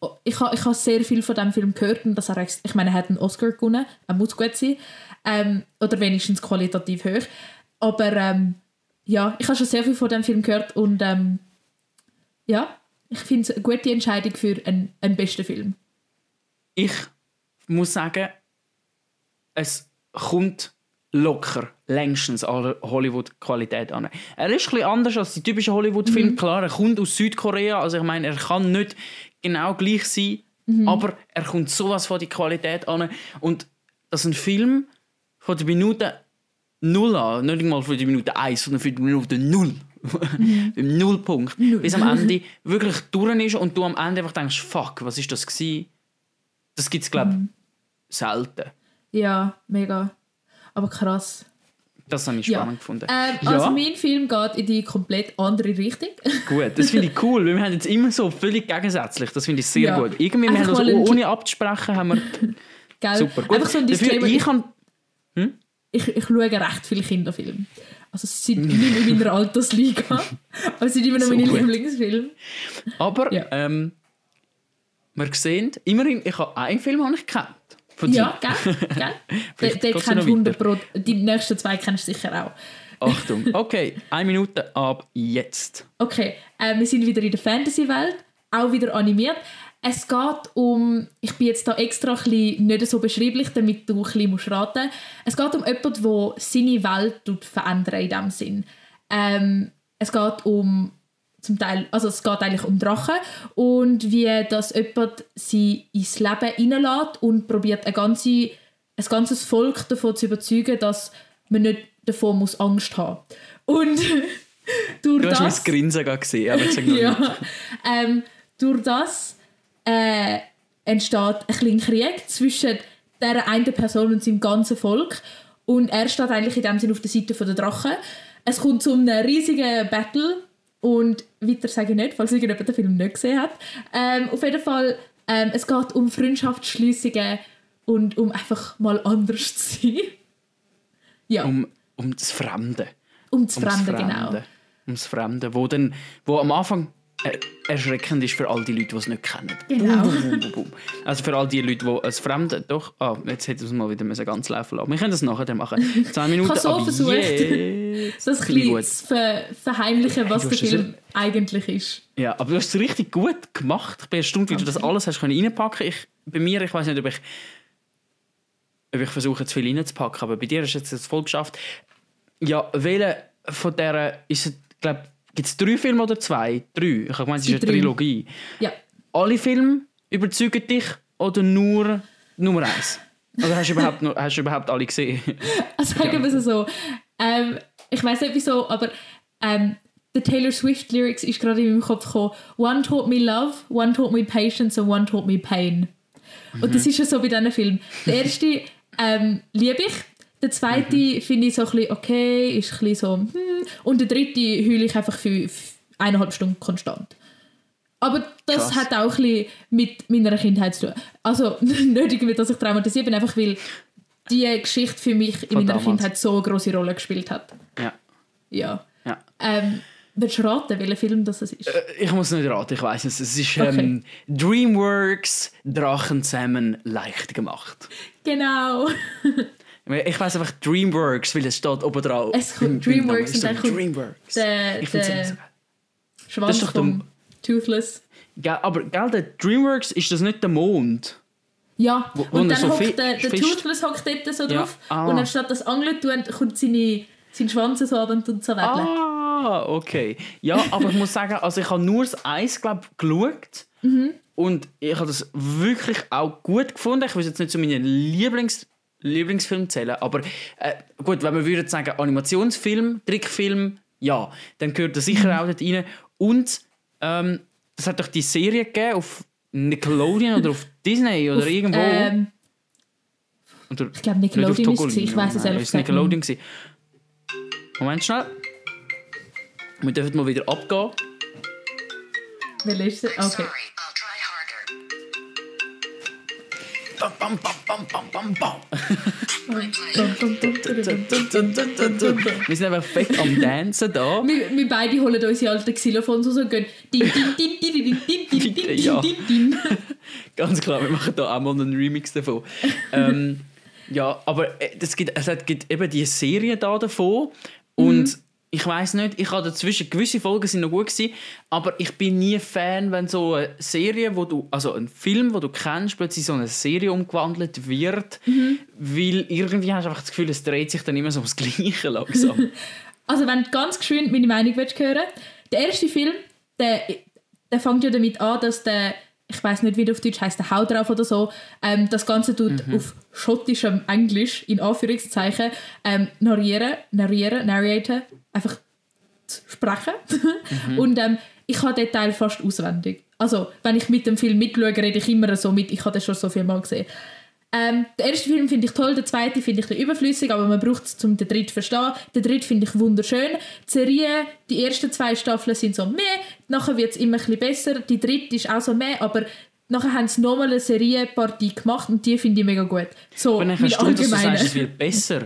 oh, ich habe ich ha sehr viel von diesem Film gehört und dass er, ich meine, er hat einen Oscar gewonnen, er muss gut sein. Ähm, oder wenigstens qualitativ hoch. Aber ähm, ja, ich habe schon sehr viel von diesem Film gehört und ähm, ja, ich finde es eine gute Entscheidung für einen, einen besten Film. Ich muss sagen, es kommt locker längstens an Hollywood-Qualität an. Er ist ein bisschen anders als die typischen Hollywood-Filme. Klar, er kommt aus Südkorea, also ich meine, er kann nicht genau gleich sein, aber er kommt sowas von die Qualität an. Und dass ein Film von der Minute null an, nicht mal von der Minute 1, sondern von der Minute null, beim Nullpunkt, bis am Ende wirklich durch ist und du am Ende einfach denkst, fuck, was ist das gewesen? Das gibt es, glaube ich, selten. Ja, mega. Aber krass. Das habe ich Ja. spannend gefunden. Ähm, ja, Also mein Film geht in die komplett andere Richtung. gut. Das finde ich cool, weil wir haben jetzt immer so völlig gegensätzlich. Das finde ich sehr Ja. gut. Irgendwie, wir haben ohne abzusprechen, haben wir... Gell? Super, gut. Einfach so ein Dafür, ich kann... ich, ich schaue recht viele Kinderfilme. Also sie sind nicht in meiner Altersliga, aber sie sind immer noch So meine gut. Lieblingsfilme. Aber Ja. ähm, wir sehen, immerhin, ich habe einen Film habe ich gekannt. Von. Ja, gell? gell? Den, kennst du weiter. 100 Pro. Die nächsten zwei kennst du sicher auch. Achtung. Okay, eine Minute ab jetzt. Okay, äh, wir sind wieder in der Fantasy-Welt, auch wieder animiert. Es geht um, ich bin jetzt da extra ein bisschen nicht so beschreiblich, damit du ein bisschen musst raten Es geht um jemanden, der seine Welt tut verändern in diesem Sinn. Ähm, es geht um zum Teil, also es geht eigentlich um Drachen und wie das jemand sie ins Leben hineinlässt und probiert ein, ganze, ein ganzes Volk davon zu überzeugen, dass man nicht davon muss Angst haben Und durch Du hast das, mein Grinsen gerade gesehen, aber ich ja, ähm, durch das äh, entsteht ein kleiner Krieg zwischen dieser einen Person und seinem ganzen Volk. Und er steht eigentlich in dem Sinne auf der Seite der Drachen. Es kommt zu einem riesigen Battle. Und weiter sage ich nicht, falls irgendjemand den Film nicht gesehen hat. Ähm, auf jeden Fall, ähm, es geht um Freundschaftsschliessungen und um einfach mal anders zu sein. Ja, um, Um, das Fremde. das Um Fremde, das genau. Um das Fremde, wo, dann, wo am Anfang erschreckend ist für all die Leute, die es nicht kennen. Genau. Bum, bum, bum. Also für all die Leute, die ein Fremde... Doch, ah, jetzt hätte es mal wieder müssen ganz laufen lassen. Wir können das nachher machen. Zwei Minuten habe so versucht. jetzt. Das ein Bisschen zu ver verheimlichen, was Du der es Film eigentlich ist. Ja, aber du hast es richtig gut gemacht. Ich bin erstaunt, wie du das alles hast können reinpacken. Ich, bei mir, ich weiß nicht, ob ich, ob ich versuche, zu viel reinzupacken, aber bei dir hast du jetzt das voll geschafft. Ja, welche von der ist es, glaube gibt es drei Filme oder zwei? Drei? Ich meine, es ist eine drei. Trilogie. Ja, Alle Filme überzeugen dich oder nur Nummer eins? Oder hast du überhaupt, nur, hast du überhaupt alle gesehen? also sagen wir es so. Ähm, ich weiß nicht wieso, aber ähm, der Taylor Swift Lyrics ist gerade in meinem Kopf gekommen. One taught me love, one taught me patience and one taught me pain. Und das ist ja so bei diesen Filmen. Der erste ähm, liebe ich. Der zweite finde ich so ein bisschen okay, ist ein bisschen so hm. Und der dritte heule ich einfach für für eineinhalb Stunden konstant. Aber das Krass. hat auch ein bisschen mit meiner Kindheit zu tun. Also nicht irgendwie, dass ich traumatisiert bin, einfach weil die Geschichte für mich in Von meiner damals. Kindheit so eine große Rolle gespielt hat. ja. Ja. ja. Ähm, willst du raten, welcher Film das ist? Äh, Ich muss nicht raten, ich weiß es. Es ist Okay. ähm, Dreamworks Drachen zusammen leicht gemacht. genau. Ich weiß einfach Dreamworks, weil es steht oben drauf. Es kommt Dreamworks und dann kommt Dreamworks. der- ich so geil. Schwanz ist doch vom Toothless. Gell, aber gell, der Dreamworks ist das nicht der Mond? Ja, Wo- und dann so hockt der, der Toothless hockt dort so Ja, drauf ah. und anstatt das Angeln tun, kommt seine, sein Schwanz so ab und so wedeln. Ah, okay. Ja, aber ich muss sagen, also ich habe nur das Eis, glaube geschaut. Mhm. Und ich habe das wirklich auch gut gefunden. Ich will jetzt nicht zu meinen Lieblings Lieblingsfilmen zählen, aber äh, gut, wenn wir würden sagen Animationsfilm, Trickfilm, ja, dann gehört das Mhm. sicher auch dort rein. Und ähm, das hat doch die Serie gegeben auf Nickelodeon oder auf Disney oder irgendwo. Ähm, oder ich glaube, Nickelodeon auf ist. Ich weiss es ehrlich gesagt Nickelodeon gewesen. Moment schnell. Wir dürfen mal wieder abgehen. welcher ist Okay. Wir sind einfach fett am Dancen da. Wir, wir beide holen unsere alten Xylophons und gehen ja. Ganz klar, wir machen da auch mal einen Remix davon. ähm, ja, aber äh, es gibt, also, es gibt eben die Serie da davon und mhm ich weiß nicht, ich habe dazwischen gewisse Folgen sind noch gut gewesen, aber ich bin nie Fan, wenn so eine Serie, wo du, also ein Film, wo du kennst, plötzlich so eine Serie umgewandelt wird, weil irgendwie hast du einfach das Gefühl, es dreht sich dann immer so ums Gleiche langsam. Also wenn du ganz geschwind meine Meinung willst hören der erste Film, der, der fängt ja damit an, dass der, ich weiß nicht, wie der auf Deutsch heißt, der Haut drauf oder so, ähm, das Ganze tut auf schottischem Englisch, in Anführungszeichen, ähm, narrieren, narrieren, narraten, einfach zu sprechen. Und ähm, ich habe den Teil fast auswendig. Also, wenn ich mit dem Film mitschaue, rede ich immer so mit, ich habe das schon so viel Mal gesehen. Ähm, den ersten Film finde ich toll, den zweiten finde ich überflüssig, aber man braucht es, um den dritten zu verstehen. Den dritten finde ich wunderschön. Die Serie, die ersten zwei Staffeln sind so meh, nachher wird es immer ein bisschen besser. Die dritte ist auch so meh, aber nachher haben sie nochmal eine Serienpartie gemacht und die finde ich mega gut. So, Und dann kannst du, allgemeiner. sagst, es wird besser.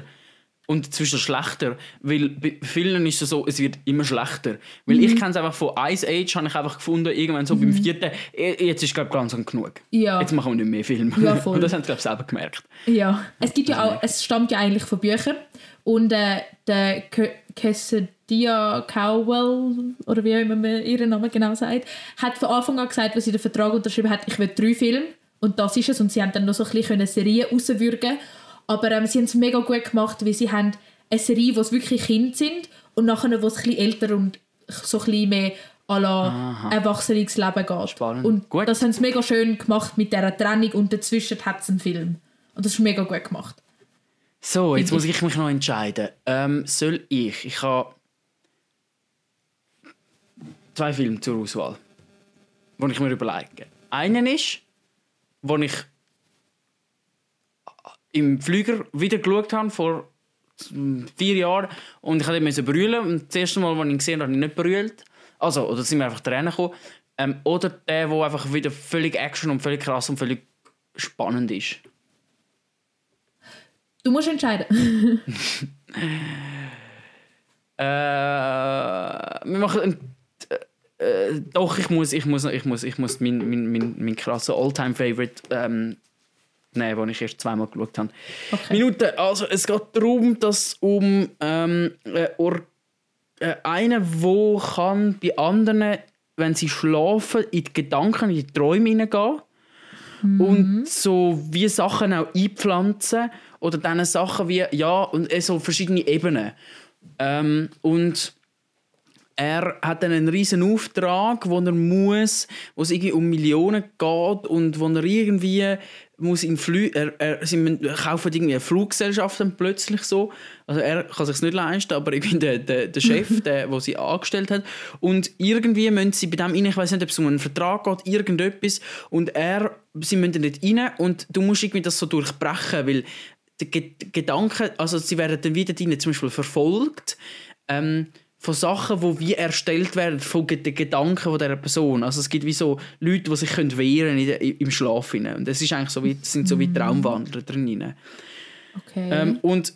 Und zwischen schlechter, weil bei vielen ist es so, es wird immer schlechter. Weil ich kenne es einfach von Ice Age, habe ich einfach gefunden, irgendwann so beim vierten, eh, jetzt ist glaube ich langsam genug. Ja. Jetzt machen wir nicht mehr Filme. Ja, voll. Und das haben sie glaube ich selber gemerkt. Ja, es gibt ja auch, es stammt ja eigentlich von Büchern und äh, der Cassadia Cowell oder wie auch immer man ihren Namen genau sagt, hat von Anfang an gesagt, als sie den Vertrag unterschrieben hat, ich will drei Filme und das ist es und sie haben dann noch so ein bisschen eine Serie rauswürgen aber ähm, sie haben es mega gut gemacht, weil sie haben eine Serie, wo es wirklich Kinder sind und nachher, wo es ein bisschen älter und so ein bisschen mehr à la Erwachsenenleben geht. Spannend. Und Gut. das haben sie mega schön gemacht mit dieser Trennung und dazwischen hat es einen Film. Und das ist mega gut gemacht. So, jetzt muss ich mich noch entscheiden. Ähm, soll ich? Ich habe zwei Filme zur Auswahl, die ich mir überlege. Einen ist, wo ich im Flüger wieder geschaut habe, vor vier Jahren. Und ich musste brüllen. Und das erste Mal, als ich ihn gesehen habe, habe ich nicht brüllt. Also, oder sind mir einfach Tränen gekommen. Ähm, oder der, der einfach wieder völlig Action und völlig krass und völlig spannend ist. Du musst entscheiden. Äh, wir machen äh, äh, doch, ich muss, ich muss, ich muss, ich muss mein, mein, mein, mein krasser All-Time-Favorite ähm, nehmen, den ich erst zweimal geschaut habe. Okay. Minute, also es geht darum, dass um ähm, äh, äh, einen, wo kann bei anderen, wenn sie schlafen, in die Gedanken, in die Träume hineingehen und so wie Sachen auch einpflanzen oder dann Sachen wie ja und äh, so verschiedene Ebenen ähm, und er hat dann einen riesen Auftrag, wo er muss, wo es irgendwie um Millionen geht und wo er irgendwie muss in Flü er, er, sie müssen- kaufen irgendwie eine Fluggesellschaft dann plötzlich so. Also er kann sich nicht leisten, aber irgendwie der, der, der Chef, der, der sie angestellt hat. Und irgendwie müssen sie bei dem rein, ich weiß nicht, ob es um einen Vertrag geht, irgendetwas. Und er, sie müssen nicht rein und du musst irgendwie das so durchbrechen, weil der Ge Gedanke, also sie werden dann wieder drin zum Beispiel verfolgt. Ähm, von Sachen, die wie erstellt werden von den Gedanken dieser Person. Also es gibt wie so Leute, die sich können wehren in der, im Schlaf. Und das ist eigentlich so wie, sind so wie Traumwandler drin. Okay. Ähm, und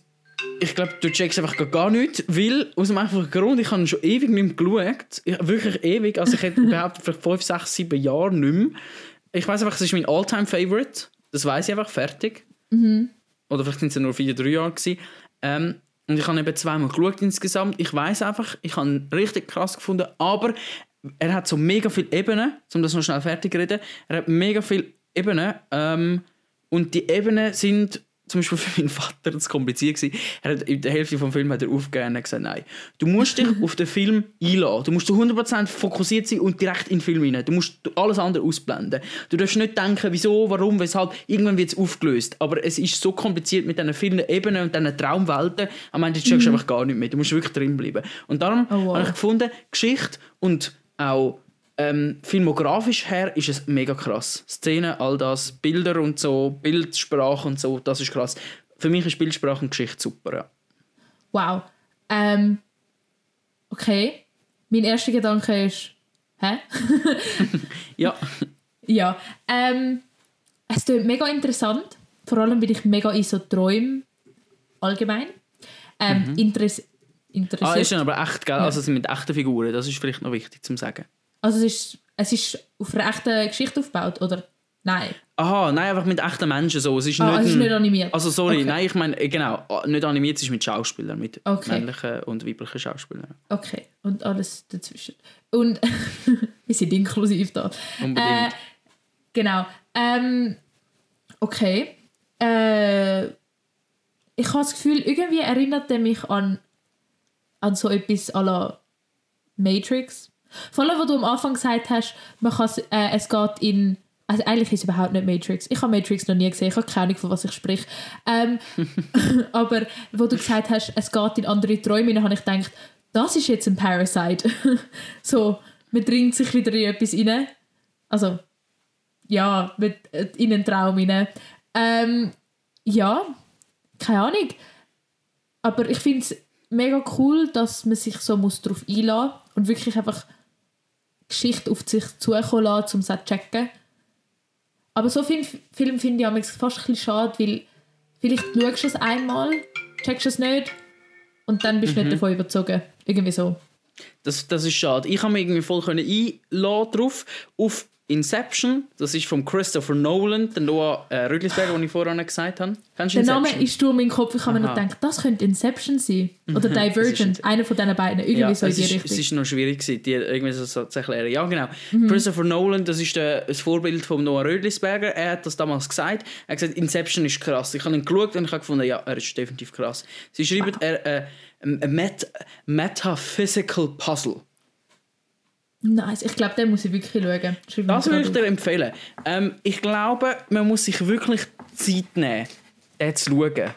ich glaube, du checkst einfach gar- nichts, weil aus dem einfachen Grund, ich habe schon ewig nicht mehr geschaut. Ich, wirklich ewig. Also ich hätte behauptet, vielleicht 5, 6, 7 Jahre nicht mehr. Ich weiß einfach, es ist mein All-Time-Favorite. Das weiß ich einfach, fertig. Oder vielleicht sind es ja nur 4, 3 Jahre gewesen. Ähm, und ich habe eben zweimal geschaut insgesamt. Ich weiß einfach, ich habe ihn richtig krass gefunden, aber er hat so mega viele Ebenen, um das noch schnell fertig zu reden. Er hat mega viele Ebenen ähm, und die Ebenen sind zum Beispiel für meinen Vater das kompliziert gewesen. Er hat in der Hälfte vom Film hat er aufgegeben und gesagt, nein, du musst dich auf den Film einladen. Du musst zu 100% fokussiert sein und direkt in den Film rein. Du musst alles andere ausblenden. Du darfst nicht denken, wieso, warum, weshalb. Irgendwann wird es aufgelöst. Aber es ist so kompliziert mit diesen vielen Ebenen und diesen Traumwelten. Am Ende checkst du einfach gar nicht mehr. Du musst wirklich drin bleiben. Und darum Oh, wow. habe ich gefunden, Geschichte und auch ähm, filmografisch her ist es mega krass. Szenen, all das, Bilder und so, Bildsprache und so, das ist krass. Für mich ist Bildsprache und Geschichte super, ja. wow. Ähm, okay. Mein erster Gedanke ist, hä? Ja, Ja. Ähm, es klingt mega interessant. Vor allem bin ich mega in so Träumen allgemein. Ähm, Interess ah, interessiert. ist dann aber echt, gell? Also es sind mit echten Figuren, das ist vielleicht noch wichtig zu sagen. Also es ist, es ist auf einer echten Geschichte aufgebaut, oder? Nein. Aha, nein, einfach mit echten Menschen so. Es ist Ah, nicht, es ist nicht animiert. Also sorry, Okay. nein, ich meine, äh, genau, ah, nicht animiert, es ist mit Schauspielern, mit Okay. männlichen und weiblichen Schauspielern. Okay. Und alles dazwischen. Und wir sind inklusiv da. Unbedingt. Äh, genau. Ähm, okay. Äh, ich habe das Gefühl, irgendwie erinnert er mich an, an so etwas à la Matrix. Vor allem, wo du am Anfang gesagt hast, man kann, äh, es geht in... Also eigentlich ist es überhaupt nicht Matrix. Ich habe Matrix noch nie gesehen. Ich habe keine Ahnung, von was ich spreche. Ähm, aber wo du gesagt hast, es geht in andere Träume, dann habe ich gedacht, das ist jetzt ein Parasite. so, man dringt sich wieder in etwas rein. Also, ja, mit, äh, in einen Traum rein. Ähm, ja, keine Ahnung. Aber ich finde es mega cool, dass man sich so muss darauf einlassen muss und wirklich einfach Geschichte auf sich zukommen lassen, um es zu checken. Aber so viele Filme finde ich manchmal fast ein bisschen schade, weil vielleicht schaust du es einmal, checkst du es nicht und dann bist du Mhm. nicht davon überzogen. Irgendwie so. Das, das ist schade. Ich habe mich irgendwie voll können einladen drauf auf Inception. Das ist von Christopher Nolan, der Noah äh, Rüdlisberger, den ich vorhin gesagt habe. Kennst du Der Name ist in den Kopf. Ich habe mir noch gedacht, das könnte Inception sein. Oder Das Divergent. Einer von diesen beiden. Irgendwie ja, so in es die ist, Richtung. es ist noch schwierig, gewesen, die irgendwie so, so zu erklären. Ja, genau. Mhm. Christopher Nolan, das ist der, das Vorbild von Noah Rödlisberger. Er hat das damals gesagt. Er hat gesagt, Inception ist krass. Ich habe ihn geschaut und ich habe gefunden, ja, er ist definitiv krass. Sie schreiben, er, äh, ein Met Metaphysical Puzzle. Nice. Ich glaube, den muss ich wirklich schauen. Schreib mir Das würde ich dir empfehlen. Ähm, ich glaube, man muss sich wirklich Zeit nehmen, den zu schauen.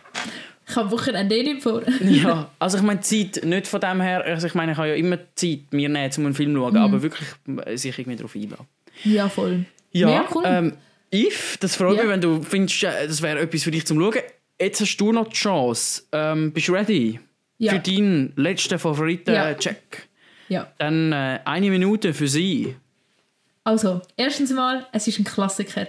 Ich habe Wochenende nicht vor. Ja, also ich meine Zeit, nicht von dem her, also ich meine, ich habe ja immer Zeit mir nehmen, um einen Film zu schauen, aber wirklich äh, sich irgendwie darauf einlassen. ja, voll. Ja, Mega cool. ähm, Yves, das freut Ja. mich, wenn du findest, äh, das wäre etwas für dich zum Schauen. Jetzt hast du noch die Chance. Ähm, bist du ready? Ja. Für deinen letzten Favoriten-Check. Ja. Dann äh, eine Minute für sie. Also, erstens mal, es ist ein Klassiker.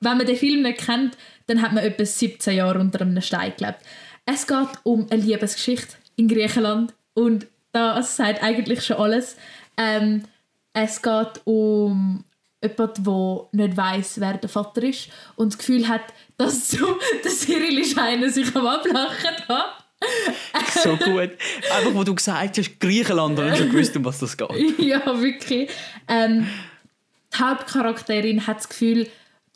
Wenn man den Film nicht kennt, dann hat man etwa 17 Jahre unter einem Stein gelebt. Es geht um eine Liebesgeschichte in Griechenland und das sagt eigentlich schon alles. Ähm, es geht um jemanden, der nicht weiß, wer der Vater ist und das Gefühl hat, dass so der Cyril ist einer sich am Ablachen hat. So gut. Einfach, wo du gesagt hast, Griechenland, dann hast du gewusst, um was das geht. ja, wirklich. Ähm, die Hauptcharakterin hat das Gefühl,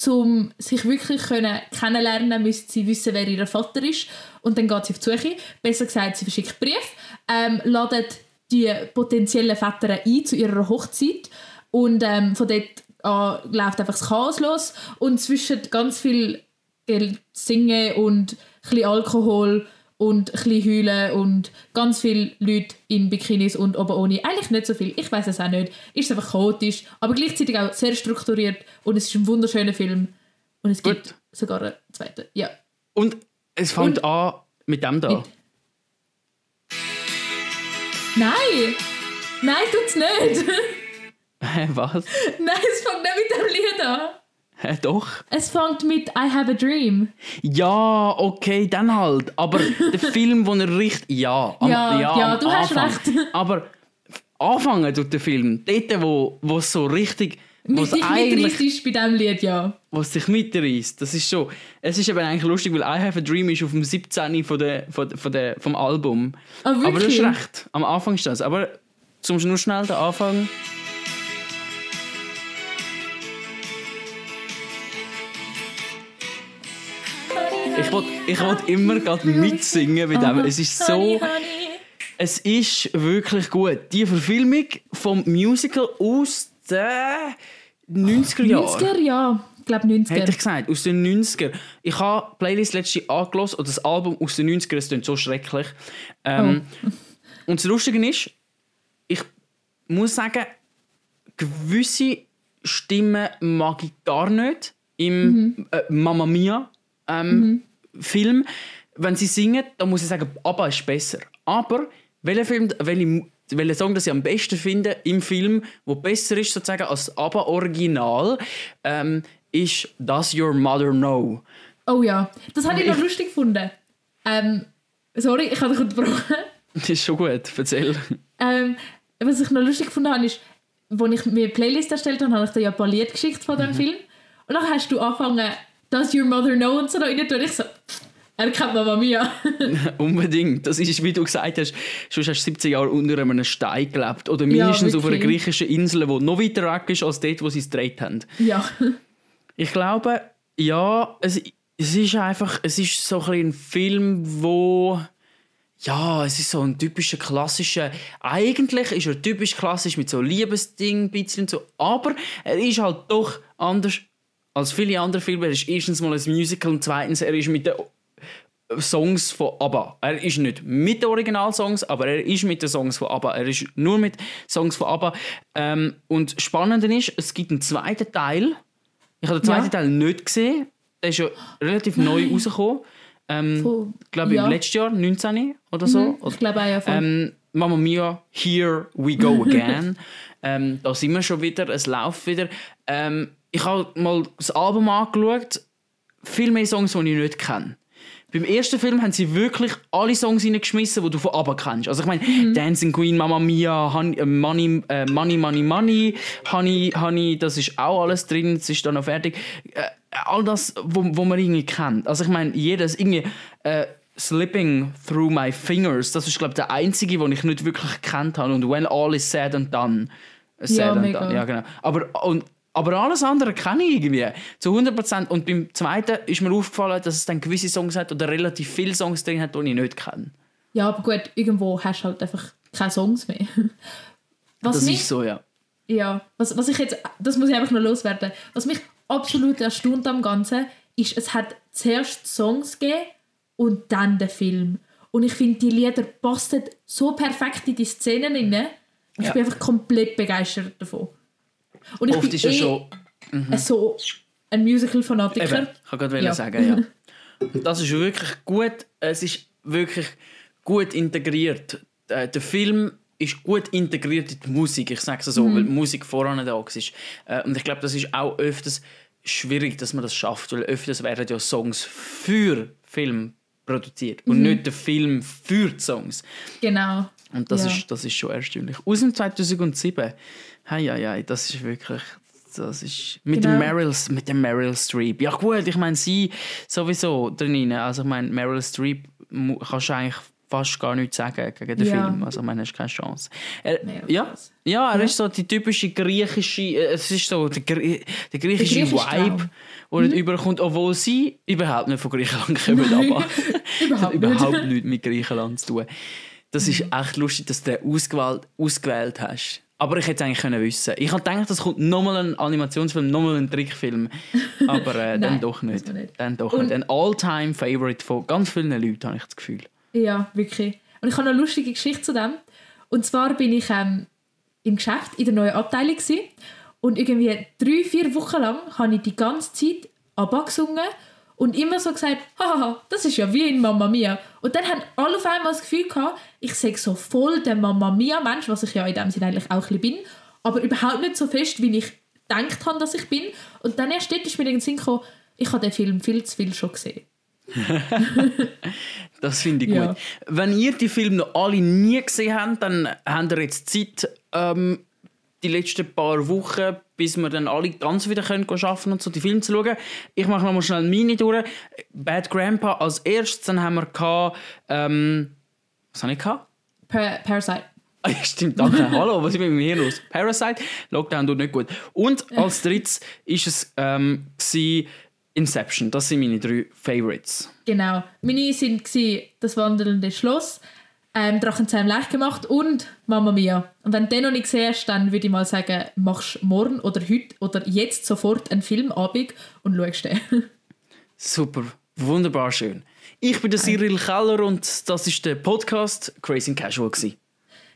um sich wirklich können kennenlernen müsste sie wissen, wer ihr Vater ist. Und dann geht sie auf die Suche. Besser gesagt, sie verschickt Brief, ähm, ladet die potenziellen Väter ein zu ihrer Hochzeit. Und ähm, von dort an läuft einfach das Chaos los. Und zwischen ganz viel singen und ein bisschen Alkohol und ein bisschen heulen und ganz viele Leute in Bikinis und oben ohne. Eigentlich nicht so viel, ich weiß es auch nicht. Ist einfach chaotisch, aber gleichzeitig auch sehr strukturiert und es ist ein wunderschöner Film. Und es gibt Gut. sogar einen zweiten. Ja. Und es fängt Und- an mit dem da. Mit- Nein! Nein, tut's nicht! Hä, was? Nein, es fängt nicht mit dem Lied an. Hä, doch. Es fängt mit I Have a Dream. Ja, okay, dann halt. Aber der Film, wo er richtig. Ja, am, Ja, ja, am du hast Anfang. recht. Aber anfangen tut der Film. Dort, wo wo es so richtig. Wo es dich mitreißt ist bei diesem Lied, ja. Was sich mitreißt. Das ist schon. Es ist eben eigentlich lustig, weil I Have a Dream ist auf dem 17. Von der, von, der- von der, vom Album. Ah, Aber du hast recht. Am Anfang ist das. Aber zum nur schnell den Anfang. Ich wollte ich wollt immer gerade mitsingen mit dem. Es ist so. Es ist wirklich gut. Die Verfilmung vom Musical aus den 90er Jahren. 90er, ja. Ich glaube 90er. Hätte ich gesagt, aus den 90er. Ich habe die Playlist letzte angelassen und das Album aus den 90er, es klingt so schrecklich. Ähm, Und das Lustige ist, ich muss sagen, gewisse Stimmen mag ich gar nicht im äh, Mamma Mia ähm, Film. Wenn sie singen, dann muss ich sagen, ABBA ist besser. Aber welcher Film, welche, welcher Song, das ich am besten finde im Film, wo besser ist sozusagen als ABBA Original, ähm, ist Does Your Mother Know? Oh ja, das habe ich noch Ich- lustig gefunden. Ähm, sorry, ich habe dich unterbrochen. Das ist schon gut, erzähl. Ähm, was ich noch lustig gefunden habe, ist, als ich mir eine Playlist erstellt habe, habe ich dir ja ein paar Lieder geschickt von Mhm. diesem Film. Und dann hast du angefangen, Does Your Mother Know und so noch rein tun. Ich so, er kennt Mama Mia. Unbedingt. Das ist, wie du gesagt hast, schon hast du 17 Jahre unter einem Stein gelebt. Oder mindestens auf einer griechischen Insel, die noch weiter weg ist als dort, wo sie es gedreht haben. ja. Ich glaube, ja, es, es ist einfach, es ist so ein, ein Film, wo ja, es ist so ein typischer klassischer. Eigentlich ist er typisch klassisch mit so Liebesding, ein bisschen und so, aber er ist halt doch anders als viele andere Filme. Er ist erstens mal ein Musical und zweitens er ist mit den Songs von ABBA. Er ist nicht mit den Originalsongs, aber er ist mit den Songs von ABBA. Er ist nur mit Songs von ABBA. Ähm, und spannend ist, es gibt einen zweiten Teil. Ich habe den zweiten Ja. Teil nicht gesehen. Der ist ja relativ neu rausgekommen. Ähm, ich glaube Ja. im letzten Jahr, 19 oder so. Ich glaube auch ja voll. Ähm, Mamma Mia, Here We Go Again. ähm, da sind wir schon wieder, es läuft wieder. Ähm, ich habe mal das Album angeschaut, viel mehr Songs, die ich nicht kenne. Beim ersten Film haben sie wirklich alle Songs reingeschmissen, die du von ABBA kennst. Also ich meine, Mhm. Dancing Queen, Mamma Mia, Honey, äh, Money, äh, Money, Money, Money, Honey, Honey, das ist auch alles drin, es ist dann noch fertig. Äh, all das, wo, wo man irgendwie kennt. Also ich meine, jedes irgendwie äh, Slipping Through My Fingers, das ist glaube ich der einzige, den ich nicht wirklich gekannt habe. Und When All Is Said and Done. Said Ja, and mega. Done. Ja, genau. Aber, und, aber alles andere kenne ich irgendwie. Zu 100%. Und beim zweiten ist mir aufgefallen, dass es dann gewisse Songs hat oder relativ viele Songs drin hat, die ich nicht kenne. Ja, aber gut, irgendwo hast du halt einfach keine Songs mehr. Was Das mich, ist so, ja. ja, was, was ich jetzt, das muss ich einfach noch loswerden. Was mich absolut erstaunt am Ganzen, ist, es hat zuerst Songs gegeben und dann den Film. Und ich finde, die Lieder passen so perfekt in die Szenen rein. Ich Ja. bin einfach komplett begeistert davon. Und ich Oft bin ist ja eh schon. so ein Musical-Fanatiker. Eben, ich wollte gerade Ja. sagen, ja. Und Das ist wirklich gut. Es ist wirklich gut integriert. Äh, Der Film ist gut integriert in die Musik. Ich sage es so, weil die Musik voran da war. Äh, Und ich glaube, das ist auch öfters schwierig, dass man das schafft, weil öfters werden ja Songs für Film produziert und nicht der Film für die Songs. Genau. Und das, Ja. ist, das ist schon erstaunlich. Aus dem 2007. Hei, hei, hei, das ist wirklich. Das ist mit, Genau. dem Meryl, mit dem Meryl Streep. Ja, gut, ich meine, sie sowieso drin. Also, ich meine, Meryl Streep kannst du eigentlich fast gar nichts sagen gegen den Ja. Film. Also, ich meine, hast keine Chance. Er, Nee, ja, ja, er ist so die typische griechische. äh, Es ist so der, Grie- der griechische griechische Vibe, Traum. der mhm. überkommt, obwohl sie überhaupt nicht von Griechenland kommen. Aber Überhaupt nicht. überhaupt nichts mit Griechenland zu tun. Das ist echt lustig, dass du den ausgewählt, ausgewählt hast. Aber ich hätte es eigentlich können wissen. Ich habe gedacht, es kommt nochmal ein Animationsfilm, nochmal ein Trickfilm. Aber äh, dann Nein, doch nicht. nicht. Dann doch Und- nicht. Ein All-Time-Favorite von ganz vielen Leuten, habe ich das Gefühl. Ja, wirklich. Und ich habe eine lustige Geschichte zu dem. Und zwar bin ich ähm, im Geschäft in der neuen Abteilung gewesen. und irgendwie drei, vier Wochen lang habe ich die ganze Zeit ABBA gesungen und immer so gesagt, haha, das ist ja wie in Mamma Mia. Und dann haben alle auf einmal das Gefühl gehabt, ich sage so voll der Mamma Mia Mensch, was ich ja in dem Sinne eigentlich auch ein bisschen bin, aber überhaupt nicht so fest, wie ich gedacht habe, dass ich bin. Und dann erst dort ist mir in den Sinn gekommen, ich habe den Film viel zu viel schon gesehen. Das finde ich Ja. gut. Wenn ihr die Filme noch alle nie gesehen habt, dann habt ihr jetzt Zeit, ähm, die letzten paar Wochen, bis wir dann alle ganz wieder können arbeiten und so die Filme zu schauen. Ich mache noch mal schnell meine durch. Bad Grandpa als erstes, dann haben wir gehabt, ähm, was habe ich gehabt? Pa Parasite. Stimmt, danke. Hallo, was ist mit mir hier los? Parasite, Lockdown tut nicht gut. Und als drittes ist es ähm, Inception. Das sind meine drei Favorites. Genau. Meine sind gsi das wandelnde Schloss, ähm, Drachenzähm leicht gemacht und Mamma Mia. Und wenn du den noch nicht hast, dann würde ich mal sagen, machst morgen oder heute oder jetzt sofort einen Filmabend und schaust den. Super, wunderbar schön. Ich bin der Cyril Keller und das ist der Podcast Crazy and Casual. Gewesen.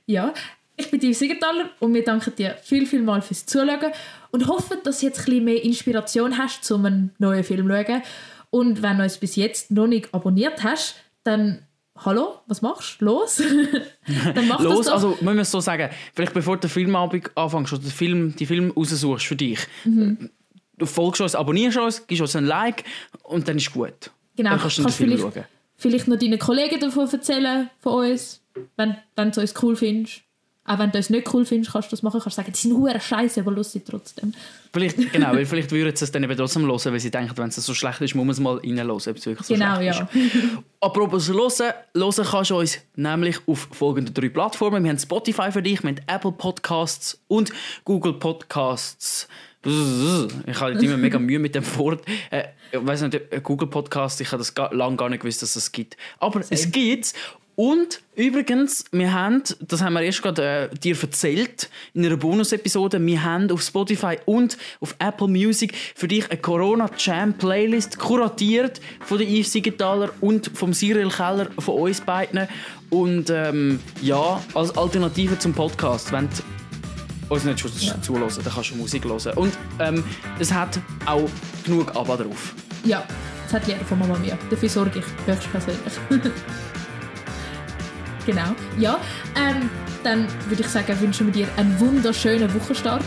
ja, ich bin die Siegenthaler und wir danken dir viel, viel mal fürs Zuschauen und hoffen, dass du jetzt ein bisschen mehr Inspiration hast, um einen neuen Film zu schauen. Und wenn du uns bis jetzt noch nicht abonniert hast, dann hallo, was machst du? Los? dann mach Los, das doch. also müssen wir es so sagen, vielleicht bevor du den Filmabend anfängst oder den Film, die Film raussuchst für dich, Mhm. du folgst uns, abonnierst uns, gibst uns ein Like und dann ist gut. Genau, Dann kannst du den kannst Film vielleicht, schauen. vielleicht noch deinen Kollegen davon erzählen, von uns, wenn, wenn du uns cool findest. Auch wenn du uns nicht cool findest, kannst du das machen. Kannst sagen, die sind hure scheiße, aber lustig trotzdem. Vielleicht, genau, weil vielleicht würden sie es dann eben trotzdem hören, weil sie denken, wenn es so schlecht ist, muss man es mal reinhören, ob es wirklich so Genau, schlecht ja. ist. Apropos hören, hören kannst du uns nämlich auf folgenden drei Plattformen. Wir haben Spotify für dich, wir haben Apple Podcasts und Google Podcasts. Ich habe immer mega Mühe mit dem Wort. Äh, ich weiß nicht, Google Podcasts, ich habe das lange gar nicht gewusst, dass es gibt. Aber es gibt und übrigens, wir haben, das haben wir erst gerade äh, dir erzählt in einer Bonus-Episode, wir haben auf Spotify und auf Apple Music für dich eine Corona Jam Playlist kuratiert von der Yves Siegenthaler und vom Cyril Keller von uns beiden. Und ähm, ja, als Alternative zum Podcast, wenn du uns nicht schon zuhören, dann kannst du Musik hören. Und ähm, es hat auch genug ABBA drauf. Ja, das hat jeder von Mama Mia. Dafür sorge ich höchstpersönlich. genau. Ja, ähm, dann würde ich sagen, wünschen wir dir einen wunderschönen Wochenstart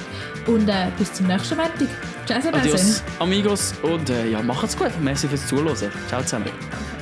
und äh, bis zum nächsten Montag. Tschüss, Adios, amigos und äh, ja, macht's gut. Merci fürs Zuhören. Ciao zusammen.